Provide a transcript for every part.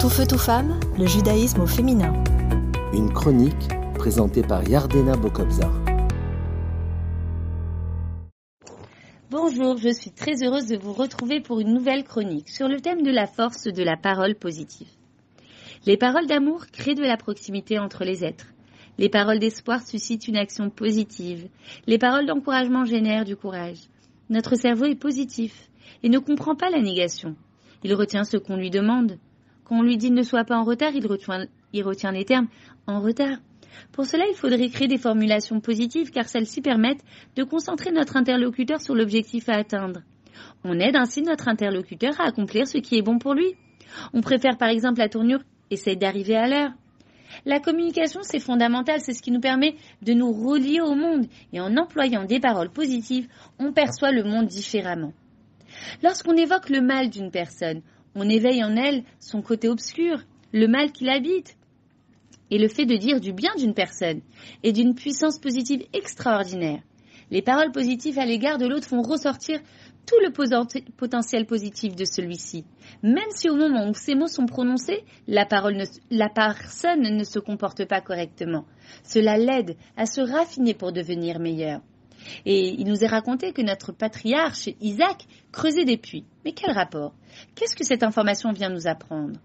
Tout feu, tout femme, le judaïsme au féminin. Une chronique présentée par Yardena Bokobzar. Bonjour, je suis très heureuse de vous retrouver pour une nouvelle chronique sur le thème de la force de la parole positive. Les paroles d'amour créent de la proximité entre les êtres. Les paroles d'espoir suscitent une action positive. Les paroles d'encouragement génèrent du courage. Notre cerveau est positif et ne comprend pas la négation. Il retient ce qu'on lui demande. Quand on lui dit ne sois pas en retard, il retient, il retient les termes en retard. Pour cela, il faudrait créer des formulations positives car celles-ci permettent de concentrer notre interlocuteur sur l'objectif à atteindre. On aide ainsi notre interlocuteur à accomplir ce qui est bon pour lui. On préfère par exemple la tournure essaye d'arriver à l'heure. La communication, c'est fondamental, c'est ce qui nous permet de nous relier au monde et en employant des paroles positives, on perçoit le monde différemment. Lorsqu'on évoque le mal d'une personne, on éveille en elle son côté obscur, le mal qui l'habite. Et le fait de dire du bien d'une personne est d'une puissance positive extraordinaire. Les paroles positives à l'égard de l'autre font ressortir tout le potentiel positif de celui-ci. Même si au moment où ces mots sont prononcés, la, la personne ne se comporte pas correctement. Cela l'aide à se raffiner pour devenir meilleur. Et il nous est raconté que notre patriarche, Isaac, creusait des puits. Mais quel rapport? Qu'est-ce que cette information vient nous apprendre?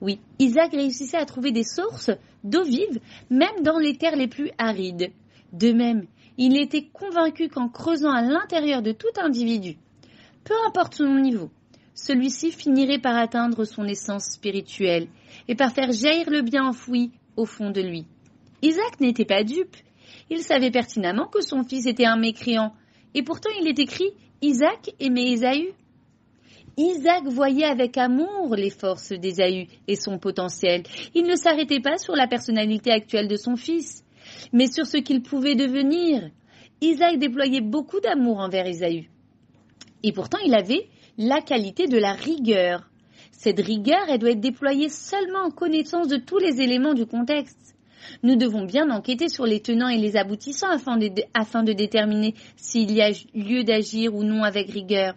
Oui, Isaac réussissait à trouver des sources d'eau vive, même dans les terres les plus arides. De même, il était convaincu qu'en creusant à l'intérieur de tout individu, peu importe son niveau, celui-ci finirait par atteindre son essence spirituelle et par faire jaillir le bien enfoui au fond de lui. Isaac n'était pas dupe, il savait pertinemment que son fils était un mécréant, et pourtant il est écrit Isaac aimait Ésaü. Isaac voyait avec amour les forces d'Ésaü et son potentiel. Il ne s'arrêtait pas sur la personnalité actuelle de son fils, mais sur ce qu'il pouvait devenir. Isaac déployait beaucoup d'amour envers Ésaü. Et pourtant il avait la qualité de la rigueur. Cette rigueur, elle doit être déployée seulement en connaissance de tous les éléments du contexte. Nous devons bien enquêter sur les tenants et les aboutissants afin de, déterminer s'il y a lieu d'agir ou non avec rigueur.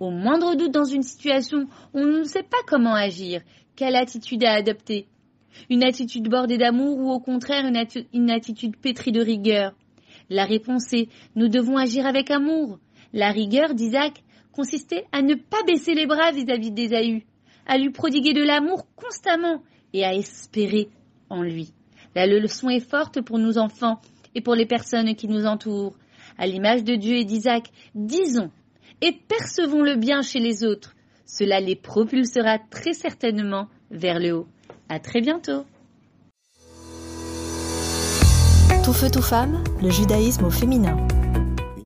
Au moindre doute dans une situation, on ne sait pas comment agir, quelle attitude à adopter? Une attitude bordée d'amour ou au contraire une, une attitude pétrie de rigueur? La réponse est nous devons agir avec amour. La rigueur d'Isaac consistait à ne pas baisser les bras vis-à-vis d'Ésaü, à lui prodiguer de l'amour constamment et à espérer en lui. La leçon est forte pour nos enfants et pour les personnes qui nous entourent. À l'image de Dieu et d'Isaac, disons et percevons le bien chez les autres. Cela les propulsera très certainement vers le haut. À très bientôt. Tout feu, tout femme, le judaïsme au féminin.